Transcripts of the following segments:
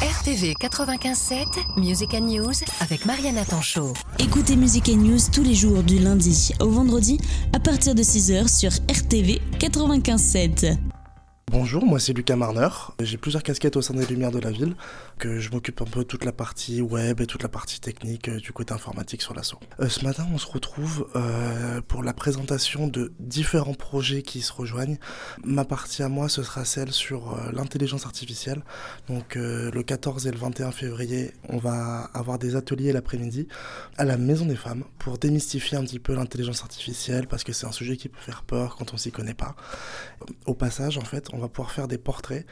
RTV 95.7, Music and News avec Mariana Tanchot. Écoutez Music and News tous les jours du lundi au vendredi à partir de 6h sur RTV 95.7. Bonjour, moi c'est Lucas Marner. J'ai plusieurs casquettes au sein des Lumières de la ville, que je m'occupe un peu de toute la partie web et toute la partie technique euh, du côté informatique sur l'assaut. Euh, ce matin, on se retrouve euh, pour la présentation de différents projets qui se rejoignent. Ma partie à moi, ce sera celle sur euh, l'intelligence artificielle. Donc le 14 et le 21 février, on va avoir des ateliers l'après-midi à la Maison des Femmes pour démystifier un petit peu l'intelligence artificielle parce que c'est un sujet qui peut faire peur quand on s'y connaît pas. Au passage, en fait, on va pouvoir faire des portraits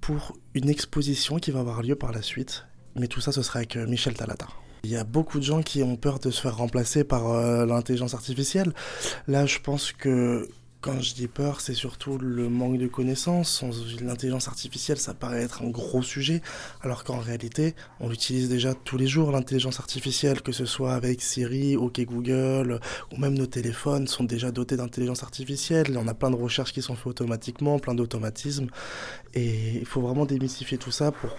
pour une exposition qui va avoir lieu par la suite. Mais tout ça, ce sera avec euh, Michel Talata. Il y a beaucoup de gens qui ont peur de se faire remplacer par euh, l'intelligence artificielle. Là, je pense que quand je dis peur, c'est surtout le manque de connaissances. L'intelligence artificielle, ça paraît être un gros sujet, alors qu'en réalité, on l'utilise déjà tous les jours, l'intelligence artificielle, que ce soit avec Siri, OK Google, ou même nos téléphones sont déjà dotés d'intelligence artificielle. On a plein de recherches qui sont faites automatiquement, plein d'automatismes. Et il faut vraiment démystifier tout ça pour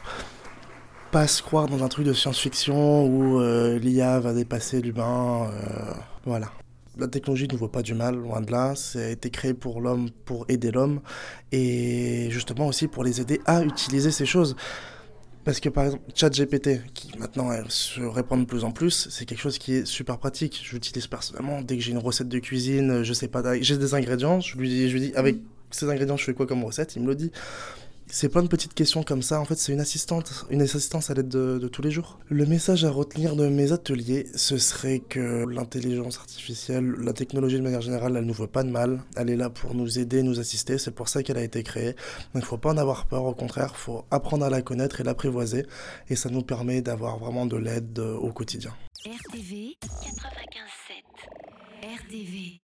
pas se croire dans un truc de science-fiction où euh, l'IA va dépasser l'humain. euh, voilà. La technologie ne vaut pas du mal, loin de là. Ça a été créé pour l'homme, pour aider l'homme, et justement aussi pour les aider à utiliser ces choses. Parce que par exemple, ChatGPT, qui maintenant se répand de plus en plus, c'est quelque chose qui est super pratique. J'utilise personnellement dès que j'ai une recette de cuisine, je sais pas, j'ai des ingrédients, je lui, je lui dis avec ces ingrédients, je fais quoi comme recette, il me le dit. C'est plein de petites questions comme ça. En fait, c'est une assistante, une assistance à l'aide de, tous les jours. Le message à retenir de mes ateliers, ce serait que l'intelligence artificielle, la technologie de manière générale, elle nous veut pas de mal. Elle est là pour nous aider, nous assister. C'est pour ça qu'elle a été créée. Donc, il faut pas en avoir peur. Au contraire, faut apprendre à la connaître et l'apprivoiser. Et ça nous permet d'avoir vraiment de l'aide euh, au quotidien. RTV 95.7. RTV